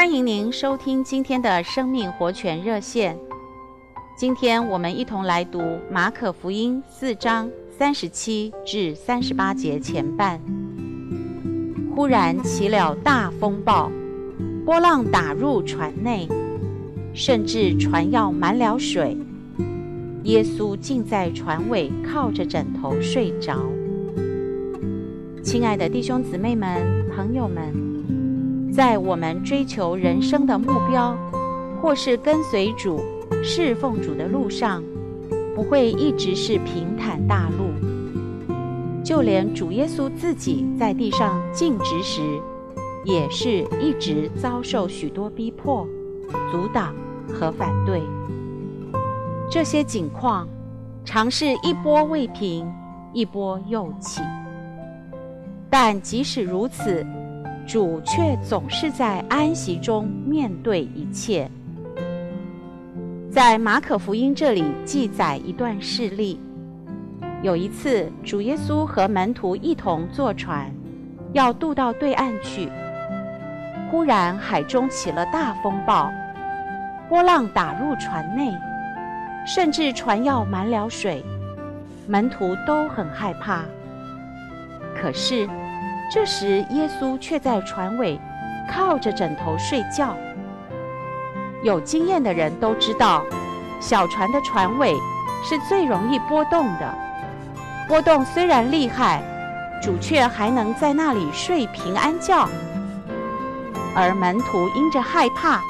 欢迎您收听今天的生命活泉热线。今天我们一同来读马可福音四章三十七至三十八节前半。忽然起了大风暴，波浪打入船内，甚至船要满了水。耶稣竟在船尾靠着枕头睡着。亲爱的弟兄姊妹们、朋友们，在我们追求人生的目标，或是跟随主、侍奉主的路上，不会一直是平坦大路。就连主耶稣自己在地上尽职时，也是一直遭受许多逼迫、阻挡和反对。这些景况，常是一波未平，一波又起。但即使如此，主却总是在安息中面对一切。在马可福音这里记载一段事例：有一次，主耶稣和门徒一同坐船，要渡到对岸去。忽然海中起了大风暴，波浪打入船内，甚至船要满了水，门徒都很害怕。可是，这时耶稣却在船尾靠着枕头睡觉。有经验的人都知道，小船的船尾是最容易波动的。波动虽然厉害，主却还能在那里睡平安觉。而门徒因着害怕，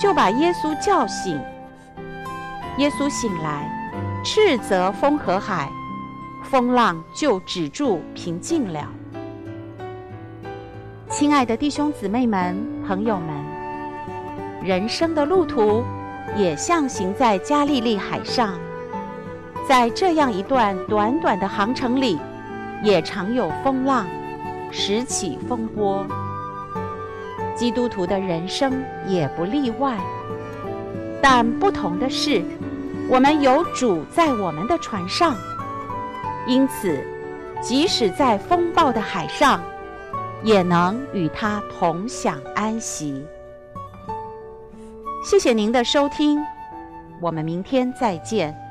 就把耶稣叫醒。耶稣醒来，斥责风和海。风浪就止住，平静了。亲爱的弟兄姊妹们、朋友们，人生的路途也像行在加利利海上，在这样一段短短的航程里，也常有风浪，时起风波。基督徒的人生也不例外，但不同的是，我们有主在我们的船上。因此，即使在风暴的海上，也能与他同享安息。谢谢您的收听，我们明天再见。